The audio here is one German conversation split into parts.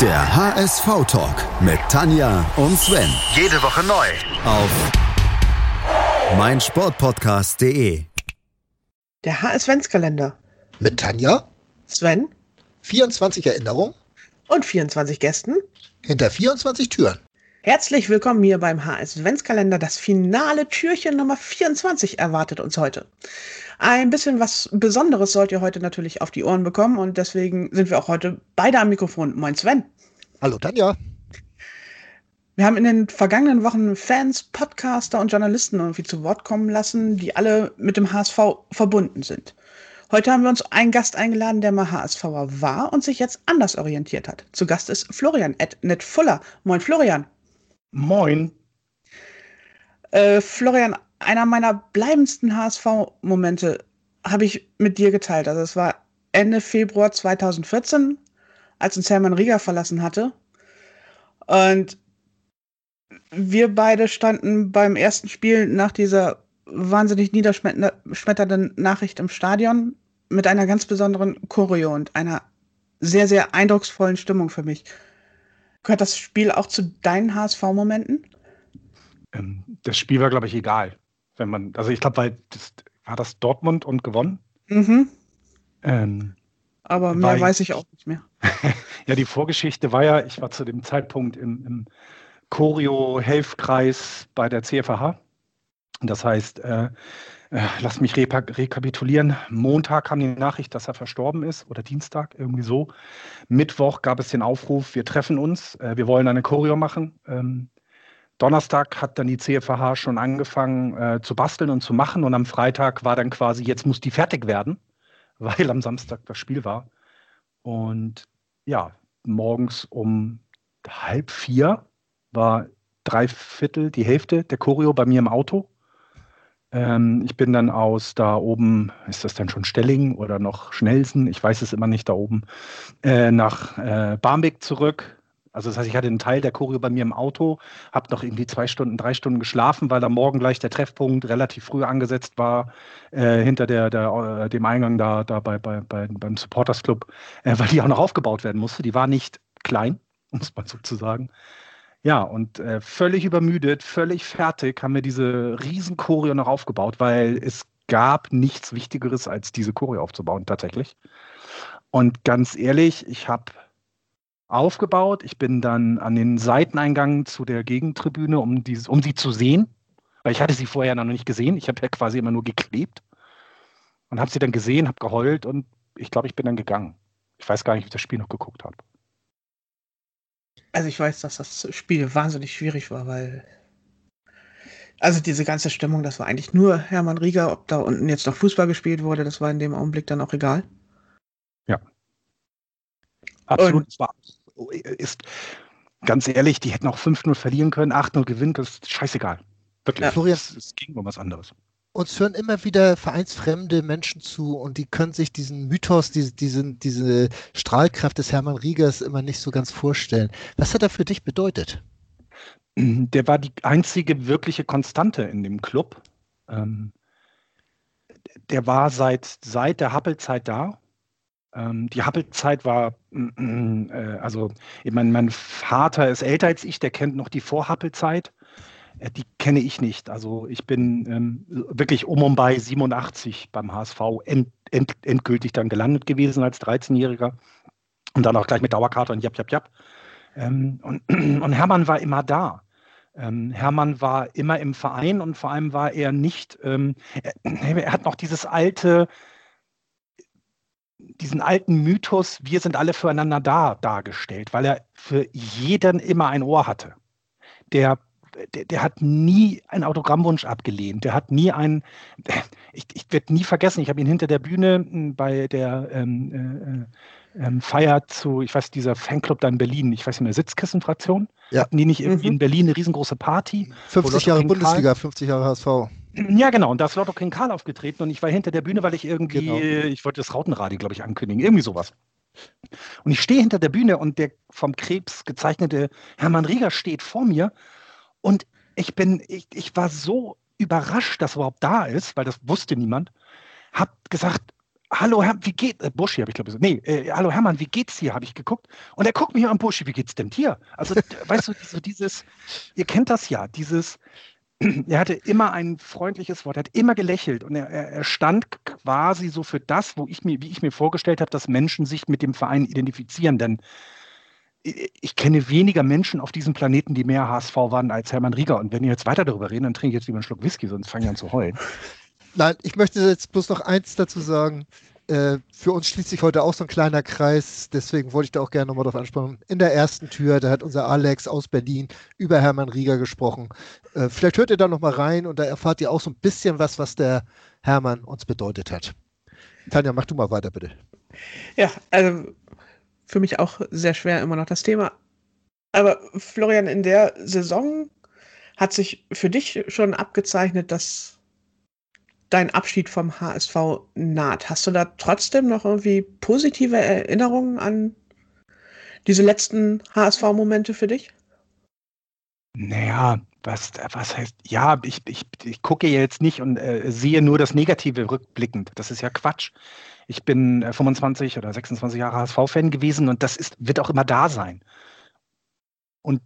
Der HSV-Talk mit Tanja und Sven. Jede Woche neu. Auf meinsportpodcast.de. Der HS-Ventskalender. Mit Tanja, Sven 24 Erinnerungen und 24 Gästen. hinter 24 Türen. Herzlich willkommen hier beim HS-Ventskalender. Das finale Türchen Nummer 24 erwartet uns heute. Ein bisschen was Besonderes sollt ihr heute natürlich auf die Ohren bekommen und deswegen sind wir auch heute beide am Mikrofon. Moin Sven. Hallo Tanja. Wir haben in den vergangenen Wochen Fans, Podcaster und Journalisten irgendwie zu Wort kommen lassen, die alle mit dem HSV verbunden sind. Heute haben wir uns einen Gast eingeladen, der mal HSVer war und sich jetzt anders orientiert hat. Zu Gast ist Florian at Fuller. Moin Florian. Moin. Äh, Florian, einer meiner bleibendsten HSV-Momente habe ich mit dir geteilt. Also es war Ende Februar 2014, als uns Hermann Rieger verlassen hatte. Und wir beide standen beim ersten Spiel nach dieser wahnsinnig niederschmetternden Nachricht im Stadion mit einer ganz besonderen Choreo und einer sehr, sehr eindrucksvollen Stimmung für mich. Gehört das Spiel auch zu deinen HSV-Momenten? Ähm, das Spiel war, glaube ich, egal. Wenn man, also ich glaube, weil das, war das Dortmund und gewonnen. Mhm. Ähm, Aber mehr weiß ich auch nicht mehr. ja, die Vorgeschichte war ja, ich war zu dem Zeitpunkt im, im Choreo-Helfkreis bei der CFH. Das heißt, äh, lass mich rekapitulieren. Montag kam die Nachricht, dass er verstorben ist oder Dienstag, irgendwie so. Mittwoch gab es den Aufruf, wir treffen uns, äh, wir wollen eine Choreo machen. Ähm, Donnerstag hat dann die CFH schon angefangen äh, zu basteln und zu machen und am Freitag war dann quasi, jetzt muss die fertig werden, weil am Samstag das Spiel war. Und ja, morgens um halb vier war drei Viertel, die Hälfte der Choreo bei mir im Auto. Ähm, ich bin dann aus da oben, ist das dann schon Stelling oder noch Schnellsen? Ich weiß es immer nicht da oben, äh, nach äh, Barmbek zurück. Also das heißt, ich hatte einen Teil der Choreo bei mir im Auto, habe noch irgendwie zwei Stunden, drei Stunden geschlafen, weil am Morgen gleich der Treffpunkt relativ früh angesetzt war, äh, hinter der, der, äh, dem Eingang da, da bei, bei, bei, beim Supporters Club, äh, weil die auch noch aufgebaut werden musste. Die war nicht klein, muss man sozusagen. Ja, und äh, völlig übermüdet, völlig fertig haben wir diese riesen Choreo noch aufgebaut, weil es gab nichts Wichtigeres, als diese Choreo aufzubauen, tatsächlich. Und ganz ehrlich, ich habe aufgebaut. Ich bin dann an den Seiteneingang zu der Gegentribüne, um, dieses, um sie zu sehen, weil ich hatte sie vorher noch nicht gesehen. Ich habe ja quasi immer nur geklebt und habe sie dann gesehen, habe geheult und ich glaube, ich bin dann gegangen. Ich weiß gar nicht, ob ich das Spiel noch geguckt habe. Also ich weiß, dass das Spiel wahnsinnig schwierig war, weil also diese ganze Stimmung, das war eigentlich nur Hermann Rieger, ob da unten jetzt noch Fußball gespielt wurde, das war in dem Augenblick dann auch egal. Absolut. Es war, ist, ganz ehrlich, die hätten auch 5-0 verlieren können, 8-0 gewinnen, das ist scheißegal. Wirklich. Ja. Florian- es ging um was anderes. Uns hören immer wieder vereinsfremde Menschen zu und die können sich diesen Mythos, diese, diese, diese Strahlkraft des Hermann Riegers immer nicht so ganz vorstellen. Was hat er für dich bedeutet? Der war die einzige wirkliche Konstante in dem Club. Ähm, der war seit, seit der Happel-Zeit da. Ähm, die Happel-Zeit war, äh, also ich mein, mein Vater ist älter als ich, der kennt noch die Vor-Happel-Zeit. Äh, die kenne ich nicht. Also ich bin ähm, wirklich um und bei 87 beim HSV end, end, endgültig dann gelandet gewesen als 13-Jähriger. Und dann auch gleich mit Dauerkarte und jap, jap, jap. Ähm, und, und Hermann war immer da. Ähm, Hermann war immer im Verein und vor allem war er nicht, ähm, er, er hat noch dieses alte, diesen alten Mythos, wir sind alle füreinander da, dargestellt, weil er für jeden immer ein Ohr hatte. Der, der, der hat nie einen Autogrammwunsch abgelehnt. Der hat nie einen, ich, ich werde nie vergessen, ich habe ihn hinter der Bühne m, bei der ähm, äh, ähm, Feier zu, ich weiß, dieser Fanclub da in Berlin, ich weiß nicht mehr, Sitzkissenfraktion. Ja. Hatten die nicht irgendwie Mhm. in Berlin eine riesengroße Party? 50 Lotto Jahre King Bundesliga, 50 Jahre HSV. Ja, genau. Und da ist Lotto King Karl aufgetreten und ich war hinter der Bühne, weil ich irgendwie, Genau. ich wollte das Rautenradio, glaube ich, ankündigen. Irgendwie sowas. Und ich stehe hinter der Bühne und der vom Krebs gezeichnete Hermann Rieger steht vor mir und ich bin, ich, ich war so überrascht, dass er überhaupt da ist, weil das wusste niemand. Hab gesagt, hallo Herr, wie geht, äh, Buschi habe ich glaube ich nee, äh, hallo Hermann, wie geht's dir, habe ich geguckt. Und er guckt mich an, Buschi, wie geht's denn dir? Also, weißt du, so dieses, ihr kennt das ja, dieses, er hatte immer ein freundliches Wort, er hat immer gelächelt und er, er, stand quasi so für das, wo ich mir, wie ich mir vorgestellt habe, dass Menschen sich mit dem Verein identifizieren. Denn ich kenne weniger Menschen auf diesem Planeten, die mehr HSV waren als Hermann Rieger. Und wenn ihr jetzt weiter darüber reden, dann trinke ich jetzt lieber einen Schluck Whisky, sonst fange ich an zu heulen. Nein, ich möchte jetzt bloß noch eins dazu sagen. Äh, für uns schließt sich heute auch so ein kleiner Kreis, deswegen wollte ich da auch gerne nochmal drauf ansprechen. In der ersten Tür, da hat unser Alex aus Berlin über Hermann Rieger gesprochen. Äh, vielleicht hört ihr da nochmal rein und da erfahrt ihr auch so ein bisschen was, was der Hermann uns bedeutet hat. Tanja, mach du mal weiter, bitte. Ja, also für mich auch sehr schwer immer noch das Thema. Aber Florian, in der Saison hat sich für dich schon abgezeichnet, dass dein Abschied vom HSV naht. Hast du da trotzdem noch irgendwie positive Erinnerungen an diese letzten HSV-Momente für dich? Naja, was, was heißt, ja, ich, ich, ich gucke jetzt nicht und äh, sehe nur das Negative rückblickend. Das ist ja Quatsch. Ich bin äh, 25 oder 26 Jahre HSV-Fan gewesen und das ist, wird auch immer da sein. Und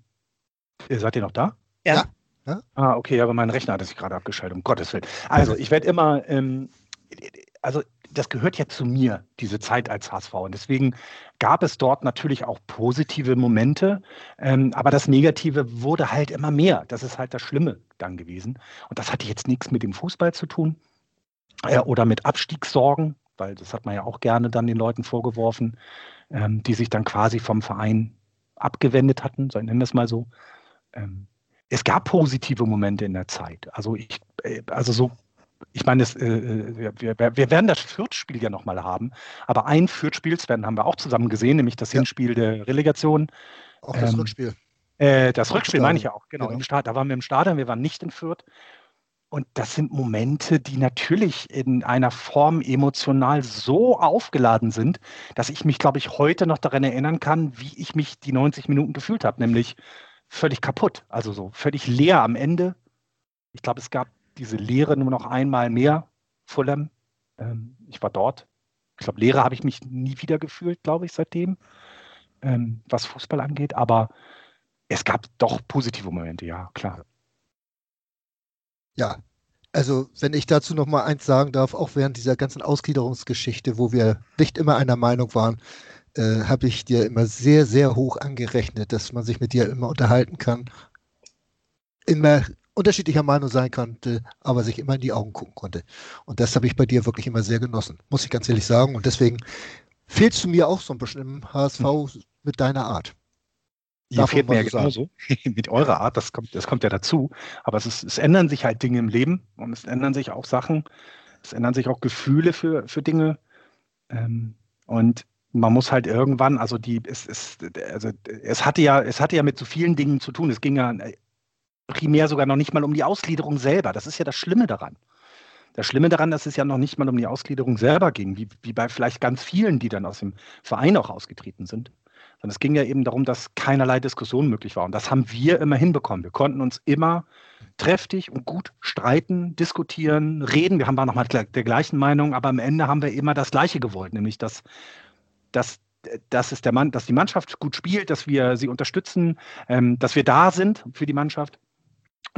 äh, seid ihr noch da? Ja. ja. Ah, okay, aber mein Rechner hat sich gerade abgeschaltet, um Gottes Willen. Also, ich werde immer, ähm, also das gehört ja zu mir, diese Zeit als HSV. Und deswegen gab es dort natürlich auch positive Momente, ähm, aber das Negative wurde halt immer mehr. Das ist halt das Schlimme dann gewesen. Und das hatte jetzt nichts mit dem Fußball zu tun äh, oder mit Abstiegssorgen weil das hat man ja auch gerne dann den Leuten vorgeworfen, ähm, die sich dann quasi vom Verein abgewendet hatten, so nennen wir es mal so. Ähm, es gab positive Momente in der Zeit. Also ich, äh, also so, ich meine, das, äh, äh wir, wir, werden das Fürth-Spiel ja nochmal haben, aber ein Fürth-Spiel, Sven, haben wir auch zusammen gesehen, nämlich das ja. Hinspiel der Relegation. Auch das ähm, Rückspiel. Äh, das Rückspiel meine ich ja auch, genau, genau, im Start. Da waren wir im Stadion, wir waren nicht in Fürth. Und das sind Momente, die natürlich in einer Form emotional so aufgeladen sind, dass ich mich, glaube ich, heute noch daran erinnern kann, wie ich mich die 90 Minuten gefühlt habe, nämlich völlig kaputt, also so völlig leer am Ende. Ich glaube, es gab diese Leere nur noch einmal mehr, Fulham. Ähm, ich war dort. Ich glaube, Leere habe ich mich nie wieder gefühlt, glaube ich, seitdem, ähm, was Fußball angeht. Aber es gab doch positive Momente, ja, klar. Ja, also wenn ich dazu noch mal eins sagen darf, auch während dieser ganzen Ausgliederungsgeschichte, wo wir nicht immer einer Meinung waren, äh, habe ich dir immer sehr, sehr hoch angerechnet, dass man sich mit dir immer unterhalten kann, immer unterschiedlicher Meinung sein konnte, aber sich immer in die Augen gucken konnte. Und das habe ich bei dir wirklich immer sehr genossen, muss ich ganz ehrlich sagen. Und deswegen fehlst du mir auch so ein bisschen im HSV hm. mit deiner Art. Ihr fehlt mir ja genauso mit eurer Art, das kommt, das kommt ja dazu. Aber es, ist, es ändern sich halt Dinge im Leben und es ändern sich auch Sachen, es ändern sich auch Gefühle für, für Dinge. Ähm, und man muss halt irgendwann, also die, es, es, also es hatte ja, es hatte ja mit so vielen Dingen zu tun. Es ging ja äh, primär sogar noch nicht mal um die Ausgliederung selber. Das ist ja das Schlimme daran. Das Schlimme daran, dass es ja noch nicht mal um die Ausgliederung selber ging, wie, wie bei vielleicht ganz vielen, die dann aus dem Verein auch ausgetreten sind sondern es ging ja eben darum, dass keinerlei Diskussion möglich war. Und das haben wir immer hinbekommen. Wir konnten uns immer trefflich und gut streiten, diskutieren, reden. Wir haben nochmal der gleichen Meinung, aber am Ende haben wir immer das Gleiche gewollt, nämlich dass, dass, dass, es der Mann, dass die Mannschaft gut spielt, dass wir sie unterstützen, ähm, dass wir da sind für die Mannschaft.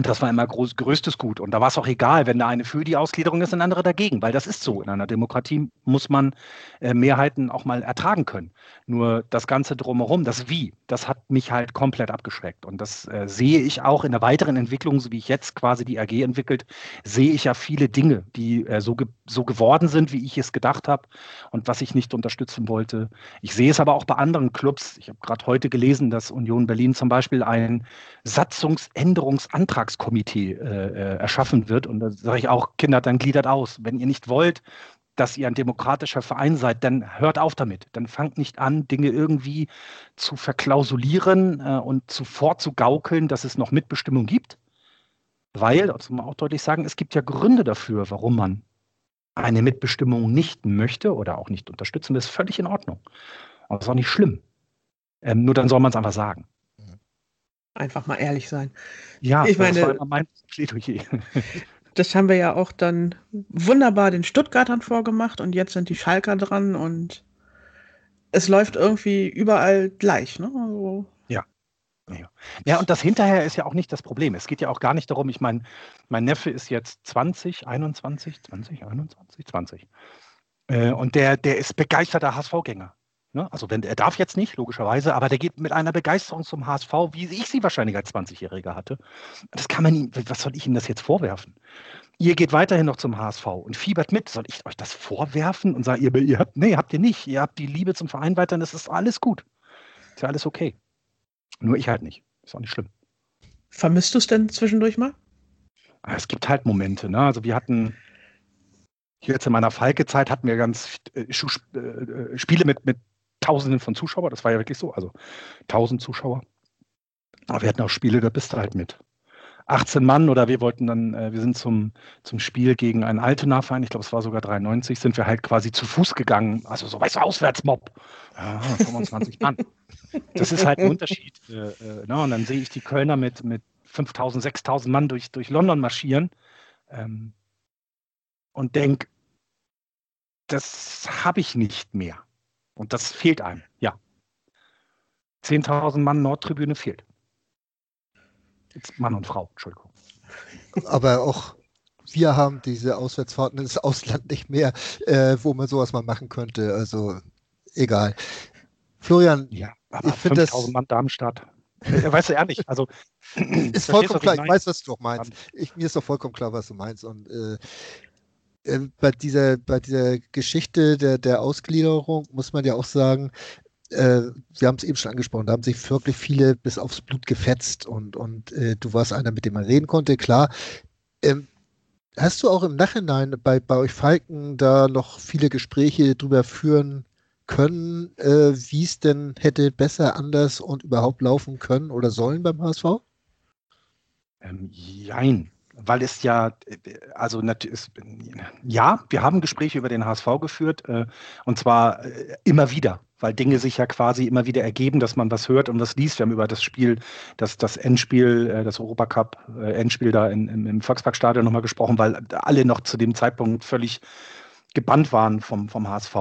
Und das war immer groß, größtes Gut. Und da war es auch egal, wenn der eine für die Ausgliederung ist, ein anderer dagegen, weil das ist so. In einer Demokratie muss man äh, Mehrheiten auch mal ertragen können. Nur das Ganze drumherum, das Wie, das hat mich halt komplett abgeschreckt. Und das äh, sehe ich auch in der weiteren Entwicklung, so wie ich jetzt quasi die AG entwickelt, sehe ich ja viele Dinge, die äh, so, ge so geworden sind, wie ich es gedacht habe und was ich nicht unterstützen wollte. Ich sehe es aber auch bei anderen Clubs. Ich habe gerade heute gelesen, dass Union Berlin zum Beispiel einen Satzungsänderungsantrag Auftragskomitee äh, äh, erschaffen wird. Und da sage ich auch, Kinder, dann gliedert aus. Wenn ihr nicht wollt, dass ihr ein demokratischer Verein seid, dann hört auf damit. Dann fangt nicht an, Dinge irgendwie zu verklausulieren äh, und zu vorzugaukeln, dass es noch Mitbestimmung gibt. Weil, das muss man auch deutlich sagen, es gibt ja Gründe dafür, warum man eine Mitbestimmung nicht möchte oder auch nicht unterstützen. Das ist völlig in Ordnung. Aber das ist auch nicht schlimm. Ähm, nur dann soll man es einfach sagen einfach mal ehrlich sein. Ja, ich meine, das war mein Plädoyer. Das haben wir ja auch dann wunderbar den Stuttgartern vorgemacht und jetzt sind die Schalker dran und es läuft irgendwie überall gleich. Ne? Also ja. ja. Ja, und das hinterher ist ja auch nicht das Problem. Es geht ja auch gar nicht darum, ich meine, mein Neffe ist jetzt 20, 21, 20, 21, 20. Äh, und der, der ist begeisterter HSV-Gänger. Ne? Also wenn er darf jetzt nicht, logischerweise, aber der geht mit einer Begeisterung zum HSV, wie ich sie wahrscheinlich als 20-Jähriger hatte. Das kann man ihm, was soll ich ihm das jetzt vorwerfen? Ihr geht weiterhin noch zum HSV und fiebert mit. Soll ich euch das vorwerfen und sagen, ihr, ihr habt, nee, habt ihr nicht. Ihr habt die Liebe zum Verein weiterhin, das ist alles gut. Ist ja alles okay. Nur ich halt nicht. Ist auch nicht schlimm. Vermisst du es denn zwischendurch mal? Ah, es gibt halt Momente, ne? Also wir hatten, hier jetzt in meiner Falke-Zeit hatten wir ganz äh, äh, Spiele mit, mit Tausenden von Zuschauern, das war ja wirklich so, also tausend Zuschauer. Aber wir hatten auch Spiele, da bist du halt mit. 18 Mann oder wir wollten dann, äh, wir sind zum, zum Spiel gegen einen Altena-Verein, ich glaube, es war sogar 93, sind wir halt quasi zu Fuß gegangen, also so, weißt du, Auswärtsmob. Ja, 25 Mann. Das ist halt ein Unterschied. Äh, äh, ne? Und dann sehe ich die Kölner mit, mit 5000, 6000 Mann durch, durch London marschieren ähm, und denke, das habe ich nicht mehr. Und das fehlt einem, ja. 10.000 Mann Nordtribüne fehlt. Jetzt Mann und Frau, Entschuldigung. Aber auch wir haben diese Auswärtsfahrten ins Ausland nicht mehr, äh, wo man sowas mal machen könnte. Also egal. Florian, ja, ich finde das. Mann Darmstadt. Ja, weißt du ehrlich, also ist vollkommen klar. Ich, ich weiß, was du auch meinst. Ich, mir ist doch vollkommen klar, was du meinst. Und äh, äh, bei dieser, bei dieser Geschichte der, der Ausgliederung muss man ja auch sagen, äh, wir haben es eben schon angesprochen, da haben sich wirklich viele bis aufs Blut gefetzt und, und äh, du warst einer, mit dem man reden konnte, klar. Ähm, hast du auch im Nachhinein bei, bei euch Falken da noch viele Gespräche drüber führen können, äh, wie es denn hätte besser, anders und überhaupt laufen können oder sollen beim HSV? Ähm, jein weil es ja, also ja, wir haben Gespräche über den HSV geführt äh, und zwar äh, immer wieder, weil Dinge sich ja quasi immer wieder ergeben, dass man was hört und was liest. Wir haben über das Spiel, das, das Endspiel, äh, das Europacup Endspiel da in, im, im Volksparkstadion nochmal gesprochen, weil alle noch zu dem Zeitpunkt völlig gebannt waren vom, vom HSV.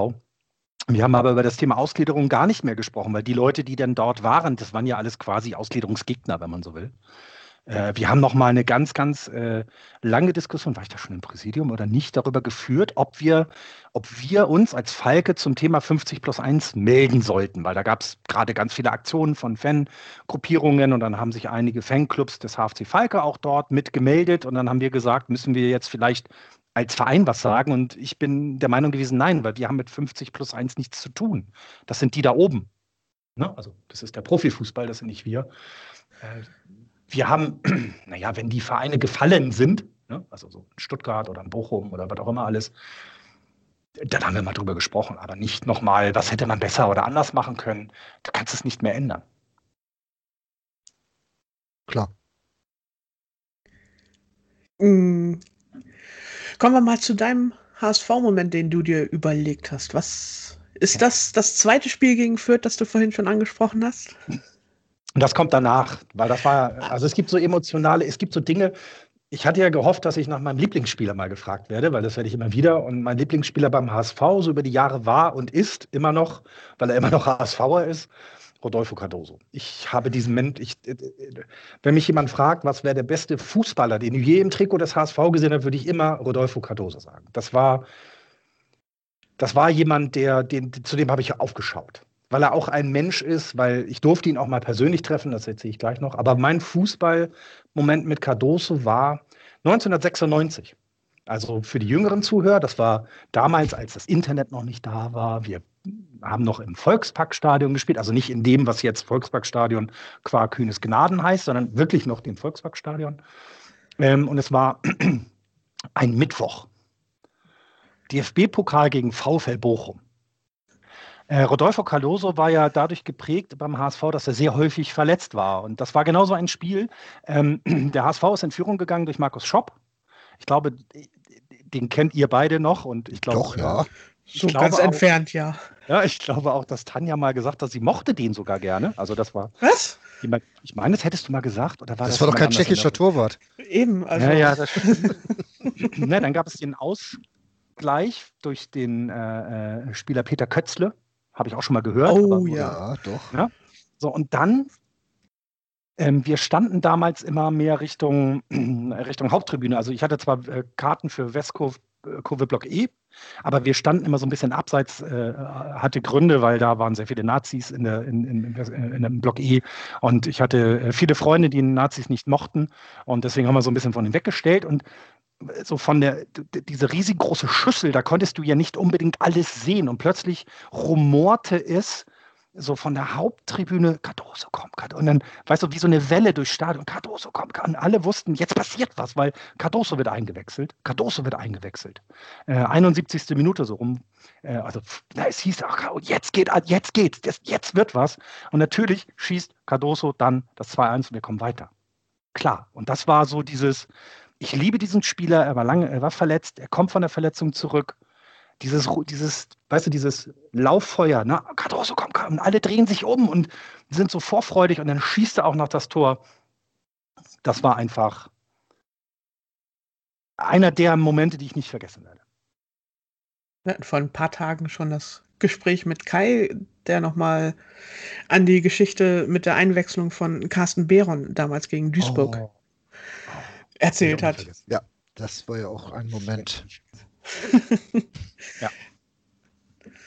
Wir haben aber über das Thema Ausgliederung gar nicht mehr gesprochen, weil die Leute, die dann dort waren, das waren ja alles quasi Ausgliederungsgegner, wenn man so will. Äh, wir haben noch mal eine ganz, ganz äh, lange Diskussion, war ich da schon im Präsidium oder nicht, darüber geführt, ob wir, ob wir uns als Falke zum Thema 50 plus 1 melden sollten, weil da gab es gerade ganz viele Aktionen von Fangruppierungen und dann haben sich einige Fanclubs des HFC Falke auch dort mitgemeldet und dann haben wir gesagt, müssen wir jetzt vielleicht als Verein was sagen und ich bin der Meinung gewesen, nein, weil wir haben mit 50 plus 1 nichts zu tun. Das sind die da oben. Ne? Also das ist der Profifußball, das sind nicht wir. Äh, wir haben, naja, wenn die Vereine gefallen sind, ne, also so in Stuttgart oder in Bochum oder was auch immer alles, dann haben wir mal drüber gesprochen, aber nicht nochmal, was hätte man besser oder anders machen können. Du kannst es nicht mehr ändern. Klar. Mhm. Kommen wir mal zu deinem HSV-Moment, den du dir überlegt hast. Was ist das das zweite Spiel gegen Fürth, das du vorhin schon angesprochen hast? Und das kommt danach, weil das war, also es gibt so emotionale, es gibt so Dinge. Ich hatte ja gehofft, dass ich nach meinem Lieblingsspieler mal gefragt werde, weil das werde ich immer wieder. Und mein Lieblingsspieler beim HSV so über die Jahre war und ist immer noch, weil er immer noch HSVer ist, Rodolfo Cardoso. Ich habe diesen ich, wenn mich jemand fragt, was wäre der beste Fußballer, den ich je im Trikot des HSV gesehen habe, würde ich immer Rodolfo Cardoso sagen. Das war, das war jemand, der, den, zu dem habe ich aufgeschaut weil er auch ein Mensch ist, weil ich durfte ihn auch mal persönlich treffen, das erzähle ich gleich noch. Aber mein Fußballmoment mit Cardoso war 1996. Also für die jüngeren Zuhörer, das war damals, als das Internet noch nicht da war. Wir haben noch im Volksparkstadion gespielt, also nicht in dem, was jetzt Volksparkstadion qua Kühnes Gnaden heißt, sondern wirklich noch dem Volksparkstadion. Ähm, und es war ein Mittwoch. DFB-Pokal gegen VfL Bochum. Äh, Rodolfo Cardoso war ja dadurch geprägt beim HSV, dass er sehr häufig verletzt war. Und das war genauso ein Spiel. Ähm, der HSV ist in Führung gegangen durch Markus Schopp. Ich glaube, den kennt ihr beide noch. Und ich glaube, Doch, ja. So ganz auch, entfernt, ja. Ja, ich glaube auch, dass Tanja mal gesagt hat, sie mochte den sogar gerne. Also das war. Was? Ich meine, das hättest du mal gesagt. Oder war das, das war doch kein tschechischer Torwart. Eben, also. Ja, ja, das ne, Dann gab es den Ausgleich durch den äh, äh Spieler Peter Kötzle. Habe ich auch schon mal gehört. Oh ja, doch. Ja? So, und dann ähm, wir standen damals immer mehr Richtung, Richtung Haupttribüne. Also ich hatte zwar äh, Karten für Westkurve Kurve Block E, aber wir standen immer so ein bisschen abseits, äh, hatte Gründe, weil da waren sehr viele Nazis in, der, in, in, in, dem Block E und ich hatte äh, viele Freunde, die Nazis nicht mochten und deswegen haben wir so ein bisschen von ihnen weggestellt und äh, so von der, diese riesengroße Schüssel, da konntest du ja nicht unbedingt alles sehen und plötzlich rumorte es so von der Haupttribüne, Cardoso kommt, Cardoso. Und dann, weißt du, wie so eine Welle durchs Stadion, Cardoso kommt, und alle wussten, jetzt passiert was, weil Cardoso wird eingewechselt. Cardoso wird eingewechselt. Äh, 71. Minute so rum. Äh, also, na, es hieß, ach, jetzt geht, jetzt geht, jetzt, jetzt wird was. Und natürlich schießt Cardoso dann das 2-1 und wir kommen weiter. Klar. Und das war so dieses, ich liebe diesen Spieler, er war lange, er war verletzt, er kommt von der Verletzung zurück dieses, dieses, weißt du, dieses Lauffeuer, ne? Cardoso, komm, komm, und alle drehen sich um und sind so vorfreudig und dann schießt er auch noch das Tor. Das war einfach einer der Momente, die ich nicht vergessen werde. Wir hatten vor ein paar Tagen schon das Gespräch mit Kai, der nochmal an die Geschichte mit der Einwechslung von Carsten Behron damals gegen Duisburg oh. Erzählt hat. Ja, das war ja auch ein Moment ja.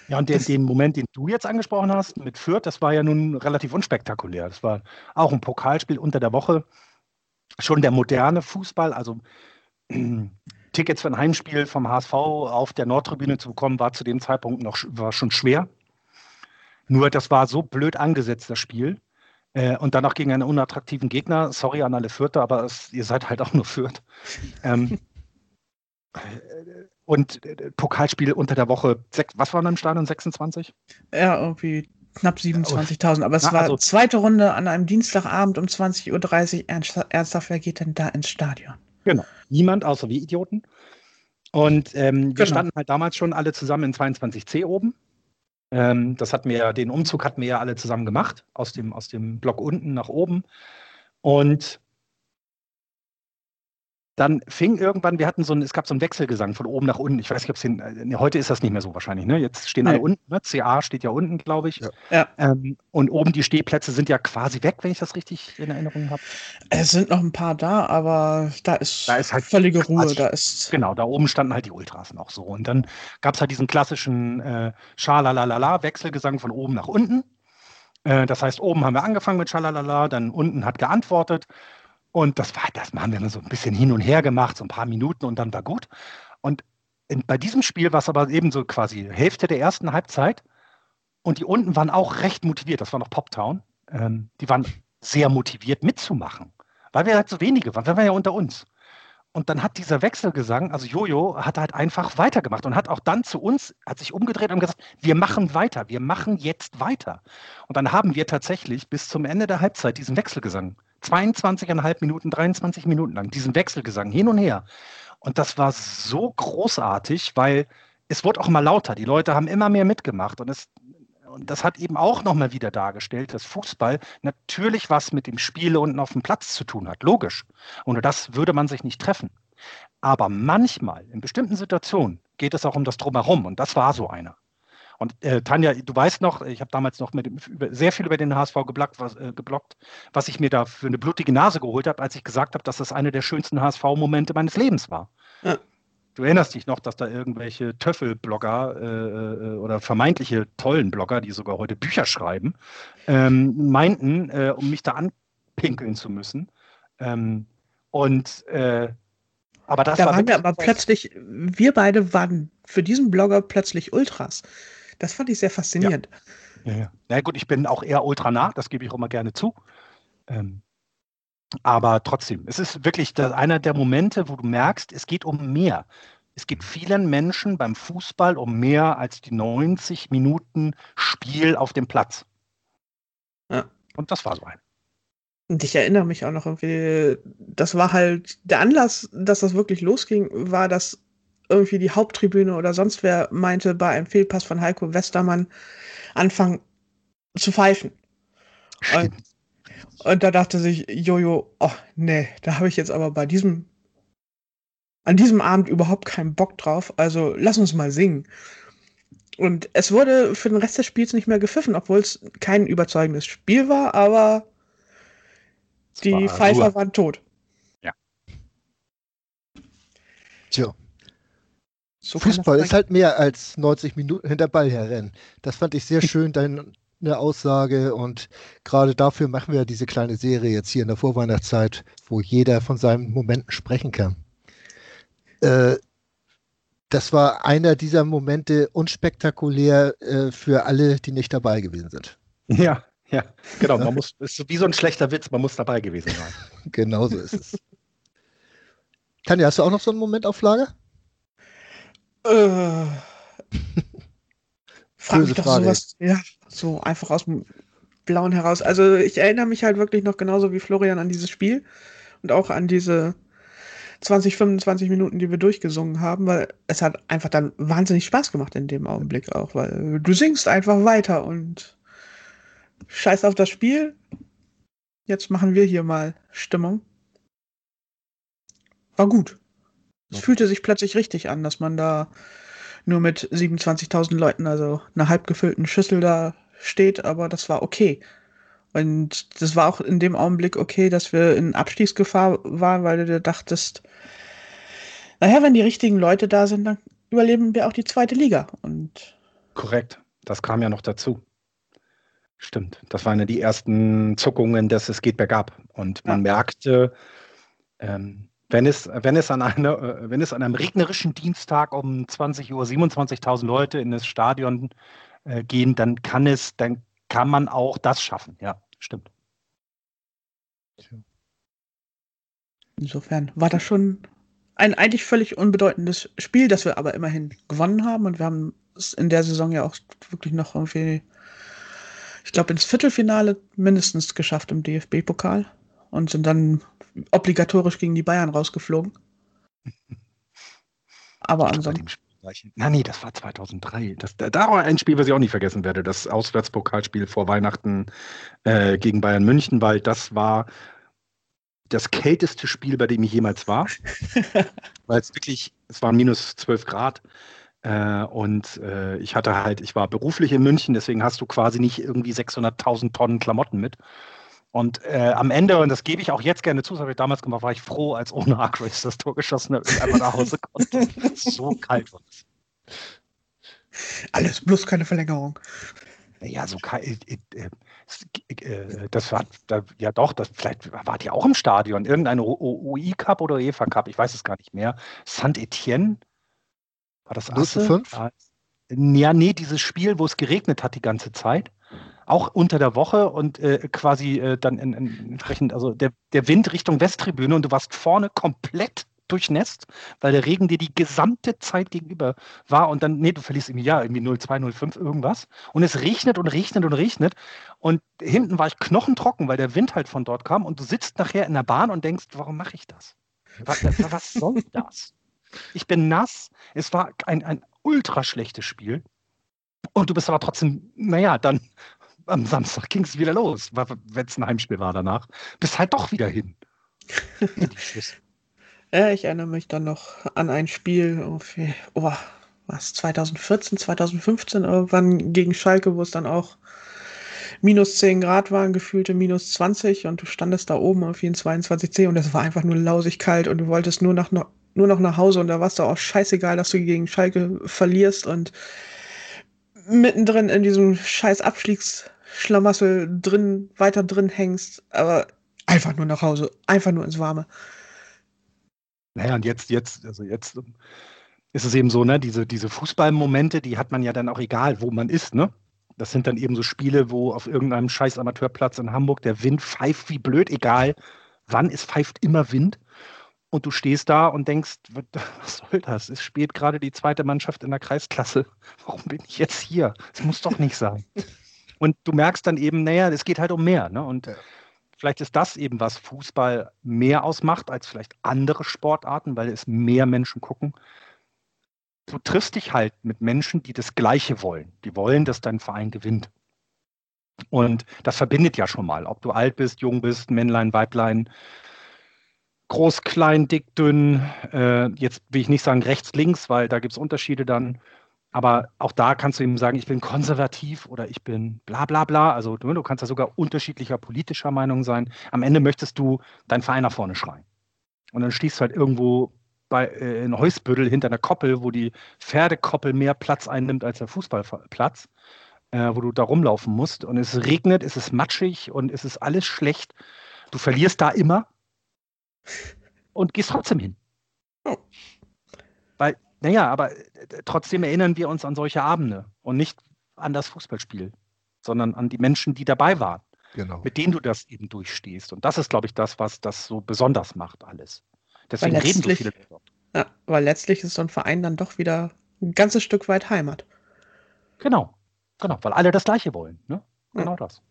Ja, und den, den, Moment, den du jetzt angesprochen hast mit Fürth, das war ja nun relativ unspektakulär. Das war auch ein Pokalspiel unter der Woche. Schon der moderne Fußball, also Tickets für ein Heimspiel vom HSV auf der Nordtribüne zu bekommen, war zu dem Zeitpunkt noch war schon schwer. Nur das war so blöd angesetzt, das Spiel. Äh, und dann auch gegen einen unattraktiven Gegner. Sorry an alle Fürther, aber es, ihr seid halt auch nur Fürth. Ähm, und äh, Pokalspiel unter der Woche, was waren im Stadion? 26? Ja, irgendwie knapp 27.000. Aber es Na, war also, zweite Runde an einem Dienstagabend um 20.30 Uhr. Ernst, ernsthaft, wer geht denn da ins Stadion? Genau. Niemand, außer wir Idioten. Und ähm, wir genau. standen halt damals schon alle zusammen in 22c oben. Ähm, das hatten wir, den Umzug hatten wir ja alle zusammen gemacht, aus dem, aus dem Block unten nach oben. Und dann fing irgendwann, wir hatten so ein, es gab so einen Wechselgesang von oben nach unten. Ich weiß nicht, ob es den, äh, heute ist das nicht mehr so wahrscheinlich, ne? Jetzt stehen nee. alle unten, ne? CA steht ja unten, glaube ich. Ja. Ähm, und oben die Stehplätze sind ja quasi weg, wenn ich das richtig in Erinnerung habe. Es sind noch ein paar da, aber da ist, da ist halt völlige Ruhe. Da ist genau, da oben standen halt die Ultras noch so. Und dann gab es halt diesen klassischen äh, Schalalalala, Wechselgesang von oben nach unten. Äh, das heißt, oben haben wir angefangen mit Schalalala, dann unten hat geantwortet und das war, das haben wir dann so ein bisschen hin und her gemacht, so ein paar Minuten und dann war gut. Und in, bei diesem Spiel war es aber eben so quasi Hälfte der ersten Halbzeit. Und die unten waren auch recht motiviert. Das war noch Poptown. Ähm, die waren sehr motiviert mitzumachen, weil wir halt so wenige waren. Wir waren ja unter uns. Und dann hat dieser Wechselgesang, also Jojo, hat halt einfach weitergemacht und hat auch dann zu uns, hat sich umgedreht und gesagt, wir machen weiter, wir machen jetzt weiter. Und dann haben wir tatsächlich bis zum Ende der Halbzeit diesen Wechselgesang 22,5 Minuten, 23 Minuten lang, diesen Wechselgesang hin und her. Und das war so großartig, weil es wurde auch immer lauter. Die Leute haben immer mehr mitgemacht und es und das hat eben auch nochmal wieder dargestellt, dass Fußball natürlich was mit dem Spiel unten auf dem Platz zu tun hat. Logisch. Ohne das würde man sich nicht treffen. Aber manchmal, in bestimmten Situationen, geht es auch um das Drumherum. Und das war so einer. Und äh, Tanja, du weißt noch, ich habe damals noch mit, über, sehr viel über den HSV geblockt was, äh, geblockt, was ich mir da für eine blutige Nase geholt habe, als ich gesagt habe, dass das eine der schönsten HSV-Momente meines Lebens war. Ja. Du erinnerst dich noch, dass da irgendwelche Töffel-Blogger äh, äh, oder vermeintliche tollen Blogger, die sogar heute Bücher schreiben, ähm, meinten, äh, um mich da anpinkeln zu müssen. Ähm, und äh, aber das da war waren wir aber plötzlich, wir beide waren für diesen Blogger plötzlich Ultras. Das fand ich sehr faszinierend. Ja, ja, ja. Na gut, ich bin auch eher ultra nah, das gebe ich auch immer gerne zu. Ähm, aber trotzdem, es ist wirklich einer der Momente, wo du merkst, es geht um mehr. Es geht vielen Menschen beim Fußball um mehr als die 90 Minuten Spiel auf dem Platz. Ja. Und das war so ein. Und ich erinnere mich auch noch irgendwie, das war halt der Anlass, dass das wirklich losging, war, dass irgendwie die Haupttribüne oder sonst wer meinte, bei einem Fehlpass von Heiko Westermann anfangen zu pfeifen. Und, und da dachte sich Jojo, oh nee, da habe ich jetzt aber bei diesem, an diesem Abend überhaupt keinen Bock drauf. Also lass uns mal singen. Und es wurde für den Rest des Spiels nicht mehr gepfiffen, obwohl es kein überzeugendes Spiel war, aber die war Pfeifer Ruhe. waren tot. Ja. Tja. So Fußball ist halt mehr als 90 Minuten hinter Ball herrennen. Das fand ich sehr schön, deine Aussage. Und gerade dafür machen wir diese kleine Serie jetzt hier in der Vorweihnachtszeit, wo jeder von seinen Momenten sprechen kann. Äh, das war einer dieser Momente unspektakulär äh, für alle, die nicht dabei gewesen sind. Ja, ja, genau. Man muss, ist wie so ein schlechter Witz, man muss dabei gewesen sein. genau so ist es. Tanja, hast du auch noch so einen Moment auf Lager? Äh, frag mich doch Frage. sowas, ja, so einfach aus dem Blauen heraus. Also ich erinnere mich halt wirklich noch genauso wie Florian an dieses Spiel und auch an diese 20, 25 Minuten, die wir durchgesungen haben, weil es hat einfach dann wahnsinnig Spaß gemacht in dem Augenblick auch, weil du singst einfach weiter und scheiß auf das Spiel. Jetzt machen wir hier mal Stimmung. War gut. Es fühlte sich plötzlich richtig an, dass man da nur mit 27.000 Leuten, also einer halb gefüllten Schüssel da steht, aber das war okay. Und das war auch in dem Augenblick okay, dass wir in Abstiegsgefahr waren, weil du dachtest, naja, wenn die richtigen Leute da sind, dann überleben wir auch die zweite Liga. Und Korrekt, das kam ja noch dazu. Stimmt, das waren ja die ersten Zuckungen, dass es geht bergab. Und man ja. merkte, ähm, wenn es, wenn, es an eine, äh, wenn es an einem regnerischen Dienstag um 20 Uhr 27.000 Leute in das Stadion äh, gehen, dann kann es, dann kann man auch das schaffen. Ja, stimmt. Insofern war das schon ein eigentlich völlig unbedeutendes Spiel, das wir aber immerhin gewonnen haben. Und wir haben es in der Saison ja auch wirklich noch irgendwie, ich glaube, ins Viertelfinale mindestens geschafft im DFB-Pokal und sind dann obligatorisch gegen die Bayern rausgeflogen. Aber ansonsten. Na nee, das war 2003. Das, da war ein Spiel, was ich auch nicht vergessen werde. Das Auswärtspokalspiel vor Weihnachten äh, gegen Bayern München, weil das war das kälteste Spiel, bei dem ich jemals war. weil es wirklich, es waren minus 12 Grad. Äh, und äh, ich hatte halt, ich war beruflich in München, deswegen hast du quasi nicht irgendwie 600.000 Tonnen Klamotten mit. Und äh, am Ende, und das gebe ich auch jetzt gerne zu, das habe ich damals gemacht, war ich froh, als ohne Arcrace das Tor geschossen habe, ich einfach nach Hause konnte. so kalt war es. Alles, bloß keine Verlängerung. Ja, so kalt. Äh, äh, äh, das war, ja doch, das, vielleicht wart ihr auch im Stadion. Irgendeine UI Cup oder UEFA Cup, ich weiß es gar nicht mehr. Saint-Etienne, war das Asse? 5? Ja, nee, dieses Spiel, wo es geregnet hat die ganze Zeit auch unter der Woche und äh, quasi äh, dann in, in, entsprechend, also der, der Wind Richtung Westtribüne und du warst vorne komplett durchnässt, weil der Regen dir die gesamte Zeit gegenüber war und dann, nee, du verlierst irgendwie, ja, irgendwie 0,2, 0,5 irgendwas und es regnet und regnet und regnet und hinten war ich knochentrocken, weil der Wind halt von dort kam und du sitzt nachher in der Bahn und denkst, warum mache ich das? Was, was soll das? Ich bin nass, es war ein, ein ultra schlechtes Spiel und du bist aber trotzdem, naja, dann am Samstag ging es wieder los, wenn es ein Heimspiel war danach. Bist halt doch wieder hin. ja, ich erinnere mich dann noch an ein Spiel, oh, was, 2014, 2015 irgendwann gegen Schalke, wo es dann auch minus 10 Grad waren, gefühlte minus 20 und du standest da oben auf jeden 22C und es war einfach nur lausig kalt und du wolltest nur, nach, nur noch nach Hause und da war es doch auch scheißegal, dass du gegen Schalke verlierst und mittendrin in diesem scheiß Abstiegsschlamassel drin, weiter drin hängst, aber einfach nur nach Hause, einfach nur ins Warme. Naja, und jetzt, jetzt, also jetzt ist es eben so, ne, diese, diese Fußballmomente, die hat man ja dann auch egal, wo man ist, ne? Das sind dann eben so Spiele, wo auf irgendeinem scheiß Amateurplatz in Hamburg der Wind pfeift wie blöd, egal wann, es pfeift immer Wind. Und du stehst da und denkst, was soll das? Es spielt gerade die zweite Mannschaft in der Kreisklasse. Warum bin ich jetzt hier? Das muss doch nicht sein. Und du merkst dann eben, naja, es geht halt um mehr. Ne? Und vielleicht ist das eben, was Fußball mehr ausmacht als vielleicht andere Sportarten, weil es mehr Menschen gucken. du triffst dich halt mit Menschen, die das Gleiche wollen. Die wollen, dass dein Verein gewinnt. Und das verbindet ja schon mal, ob du alt bist, jung bist, Männlein, Weiblein, groß, klein, dick, dünn. Äh, jetzt will ich nicht sagen rechts, links, weil da gibt es Unterschiede dann. Aber auch da kannst du ihm sagen, ich bin konservativ oder ich bin bla bla bla. Also du, du kannst ja sogar unterschiedlicher politischer Meinung sein. Am Ende möchtest du deinen Verein nach vorne schreien. Und dann stehst du halt irgendwo bei, äh, in Heusbüttel hinter einer Koppel, wo die Pferdekoppel mehr Platz einnimmt als der Fußballplatz, äh, wo du da rumlaufen musst. Und es regnet, es ist matschig und es ist alles schlecht. Du verlierst da immer und gehst trotzdem hin. Oh. Weil, naja, aber äh, trotzdem erinnern wir uns an solche Abende und nicht an das Fußballspiel, sondern an die Menschen, die dabei waren. Genau. mit denen du das eben durchstehst. Und das ist, glaube ich, das, was das so besonders macht, alles. Deswegen reden so viele Leute. Ja, weil letztlich ist so ein Verein dann doch wieder ein ganzes Stück weit Heimat. Genau, genau, weil alle das Gleiche wollen. Ne? Genau ja. das.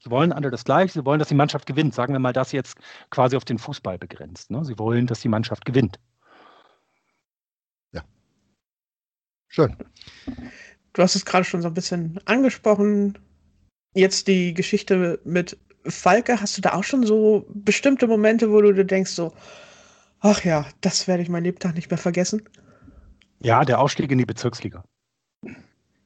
Sie wollen alle das Gleiche, sie wollen, dass die Mannschaft gewinnt. Sagen wir mal das jetzt quasi auf den Fußball begrenzt. Ne? Sie wollen, dass die Mannschaft gewinnt. Ja. Schön. Du hast es gerade schon so ein bisschen angesprochen. Jetzt die Geschichte mit Falke. Hast du da auch schon so bestimmte Momente, wo du dir denkst, so, ach ja, das werde ich mein Lebtag nicht mehr vergessen? Ja, der Aufstieg in die Bezirksliga.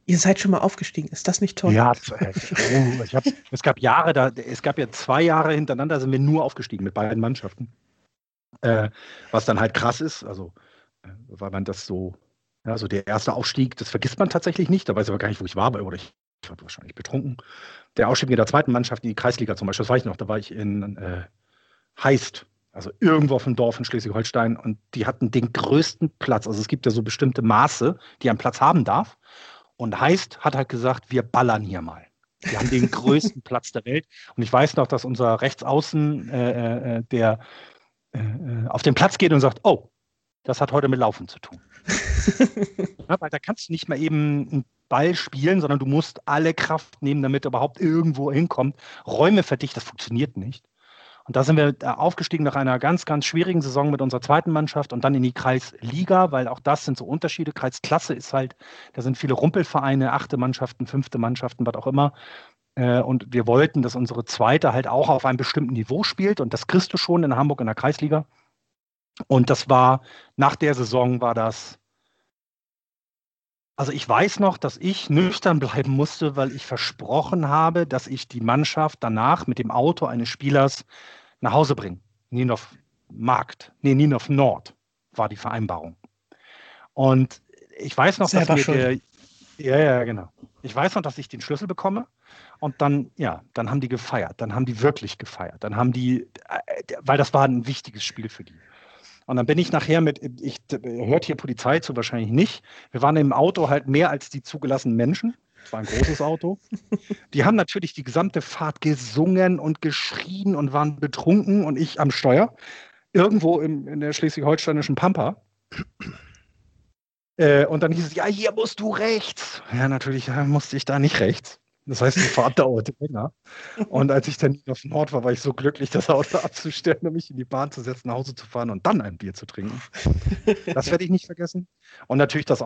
Ihr seid schon mal aufgestiegen, ist das nicht toll? Ja, oh, hab, es gab Jahre, da, es gab ja zwei Jahre hintereinander, sind wir nur aufgestiegen mit beiden Mannschaften. Äh, was dann halt krass ist, also äh, weil man das so, ja, so der erste Aufstieg, das vergisst man tatsächlich nicht, da weiß ich aber gar nicht, wo ich war, oder ich, ich war wahrscheinlich betrunken. Der Aufstieg in der zweiten Mannschaft in die Kreisliga zum Beispiel, das weiß ich noch, da war ich in äh, Heist, also irgendwo auf dem Dorf in Schleswig-Holstein und die hatten den größten Platz. Also es gibt ja so bestimmte Maße, die ein Platz haben darf. Und heißt, hat halt gesagt, wir ballern hier mal. Wir haben den größten Platz der Welt. Und ich weiß noch, dass unser Rechtsaußen, äh, äh, äh der äh, äh, auf den Platz geht und sagt, oh, das hat heute mit Laufen zu tun. ja, weil da kannst du nicht mal eben einen Ball spielen, sondern du musst alle Kraft nehmen, damit er überhaupt irgendwo hinkommt. Räume verdichtet, das funktioniert nicht. Und da sind wir äh, aufgestiegen nach einer ganz, ganz schwierigen Saison mit unserer zweiten Mannschaft und dann in die Kreisliga, weil auch das sind so Unterschiede. Kreisklasse ist halt, da sind viele Rumpelvereine, achte Mannschaften, fünfte Mannschaften, was auch immer. Äh, und wir wollten, dass unsere zweite halt auch auf einem bestimmten Niveau spielt. Und das kriegst du schon in Hamburg in der Kreisliga. Und das war, nach der Saison war das, also ich weiß noch, dass ich nüchtern bleiben musste, weil ich versprochen habe, dass ich die Mannschaft danach mit dem Auto eines Spielers nach Hause bringe. Ninov Markt, nee, Ninov Nord war die Vereinbarung. Und ich weiß noch, Sehr dass der, ja, ja, genau. Ich weiß noch, dass ich den Schlüssel bekomme und dann, ja, dann haben die gefeiert. Dann haben die wirklich gefeiert. Dann haben die, äh, weil das war ein wichtiges Spiel für die. Und dann bin ich nachher mit, ich hört hier Polizei zu, wahrscheinlich nicht. Wir waren im Auto halt mehr als die zugelassenen Menschen. Es war ein großes Auto. Die haben natürlich die gesamte Fahrt gesungen und geschrien und waren betrunken und ich am Steuer. Irgendwo im, in der schleswig-holsteinischen Pampa. Äh, und dann hieß es, ja, hier musst du rechts. Ja, natürlich musste ich da nicht rechts. Das heißt, die Fahrt dauerte länger. Und als ich dann auf Nord war, war ich so glücklich, das Auto abzustellen und mich in die Bahn zu setzen, nach Hause zu fahren und dann ein Bier zu trinken. Das werde ich nicht vergessen. Und natürlich das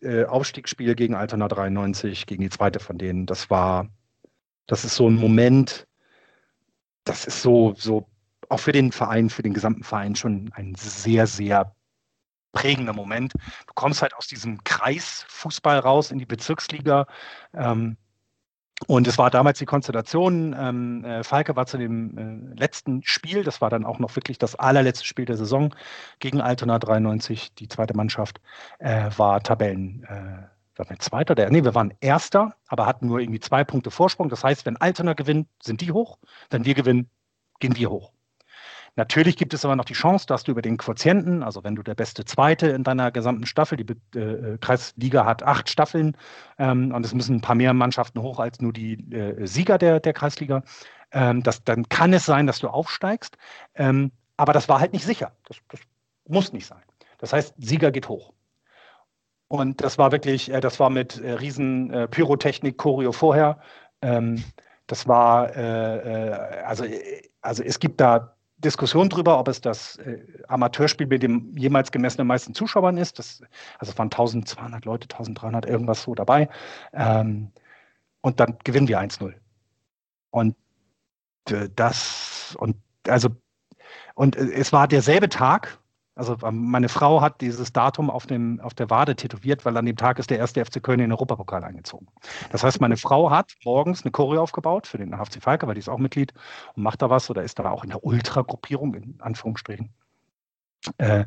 äh, Aufstiegsspiel gegen Altona 93, gegen die zweite von denen. Das war, das ist so ein Moment, das ist so, so auch für den Verein, für den gesamten Verein schon ein sehr, sehr prägender Moment. Du kommst halt aus diesem Kreisfußball raus in die Bezirksliga. Ähm, und es war damals die Konstellation, ähm, äh, Falke war zu dem äh, letzten Spiel, das war dann auch noch wirklich das allerletzte Spiel der Saison gegen Altona 93, die zweite Mannschaft, äh, war Tabellen, äh, war wir Zweiter, der, nee, wir waren Erster, aber hatten nur irgendwie zwei Punkte Vorsprung. Das heißt, wenn Altona gewinnt, sind die hoch, wenn wir gewinnen, gehen wir hoch. Natürlich gibt es aber noch die Chance, dass du über den Quotienten, also wenn du der beste Zweite in deiner gesamten Staffel, die äh, Kreisliga hat acht Staffeln ähm, und es müssen ein paar mehr Mannschaften hoch als nur die äh, Sieger der, der Kreisliga, ähm, das, dann kann es sein, dass du aufsteigst. Ähm, aber das war halt nicht sicher. Das, das, muss nicht sein. Das heißt, Sieger geht hoch. Und das war wirklich, äh, das war mit äh, riesen äh, Pyrotechnik, Choreo vorher. Ähm, das war, also, also es gibt da Diskussion darüber, ob es das äh, Amateurspiel mit dem jemals gemessenen meisten Zuschauern ist. Das, also waren 1200 Leute, 1300, irgendwas so dabei. Ähm, und dann gewinnen wir 1-0. Und äh, das, und also, und äh, es war derselbe Tag, also ähm, meine Frau hat dieses Datum auf, dem, auf der Wade tätowiert, weil an dem Tag ist der erste FC Köln in den Europapokal eingezogen. Das heißt, meine Frau hat morgens eine Choreo aufgebaut für den HFC Falke, weil die ist auch Mitglied und macht da was oder ist da auch in der Ultra-Gruppierung, in Anführungsstrichen. Äh,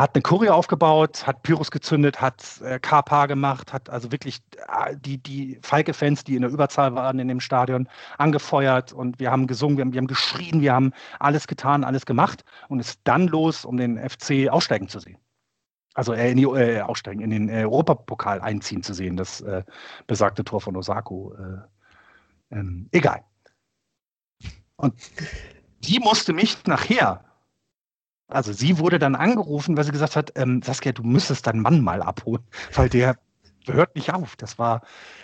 hat eine Choreo aufgebaut, hat Pyros gezündet, hat äh, Kapa gemacht, hat also wirklich äh, die, die Falke-Fans, die in der Überzahl waren in dem Stadion, angefeuert und wir haben gesungen, wir haben, wir haben geschrien, wir haben alles getan, alles gemacht und ist dann los, um den FC aussteigen zu sehen. Also äh, in die, äh, aussteigen, in den äh, Europapokal einziehen zu sehen, das äh, besagte Tor von Osako. Äh, ähm, egal. Und die musste mich nachher also sie wurde dann angerufen, weil sie gesagt hat, ähm, Saskia, du müsstest deinen Mann mal abholen, weil der hört nicht auf. Das war,